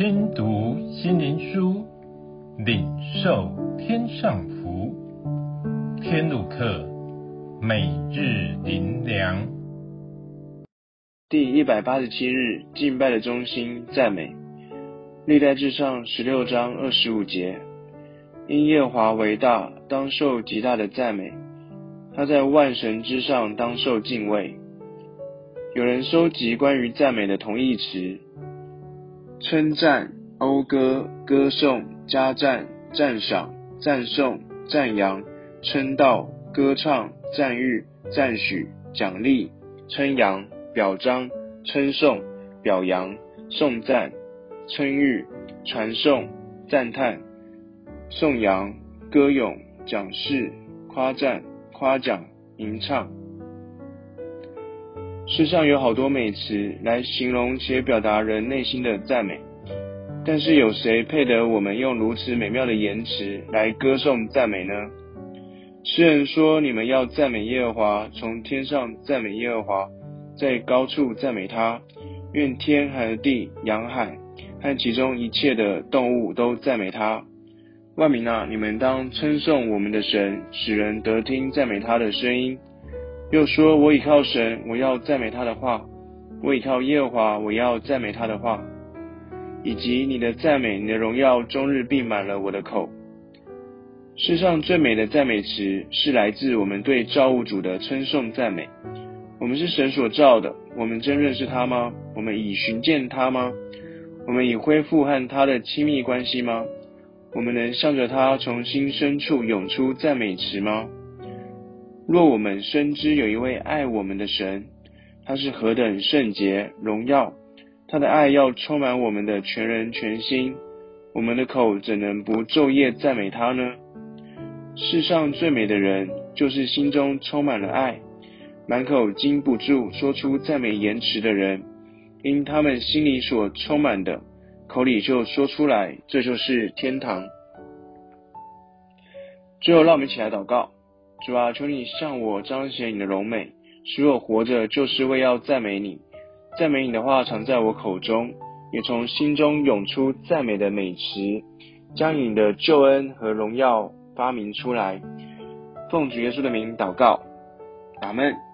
听读心灵书，领受天上福。天路客，每日灵粮。第一百八十七日，敬拜的中心，赞美。历代志上十六章二十五节，因耶华为大，当受极大的赞美。他在万神之上，当受敬畏。有人收集关于赞美的同义词：称赞、讴歌、歌颂、加赞、赞赏、赞颂、赞扬、称道、歌唱、赞誉、赞许、奖励、称扬、表彰、称颂、表扬、颂赞、称誉、传颂、赞叹、颂扬、歌咏、奖示、夸赞、夸奖、吟唱。世上有好多美词来形容且表达人内心的赞美，但是有谁配得我们用如此美妙的言辞来歌颂赞美呢？诗人说：“你们要赞美耶和华，从天上赞美耶和华，在高处赞美他。愿天和地、洋海和其中一切的动物都赞美他。万民啊，你们当称颂我们的神，使人得听赞美他的声音。”又说：“我倚靠神，我要赞美他的话；我倚靠耶和华，我要赞美他的话。以及你的赞美，你的荣耀，终日并满了我的口。世上最美的赞美词，是来自我们对造物主的称颂赞美。我们是神所造的，我们真认识他吗？我们已寻见他吗？我们已恢复和他的亲密关系吗？我们能向着他从心深处涌出赞美词吗？”若我们深知有一位爱我们的神，他是何等圣洁荣耀，他的爱要充满我们的全人全心，我们的口怎能不昼夜赞美他呢？世上最美的人，就是心中充满了爱，满口禁不住说出赞美言辞的人，因他们心里所充满的，口里就说出来，这就是天堂。最后，让我们一起来祷告。主啊，求你向我彰显你的荣美，使我活着就是为要赞美你。赞美你的话常在我口中，也从心中涌出赞美的美词，将你的救恩和荣耀发明出来。奉主耶稣的名祷告，阿门。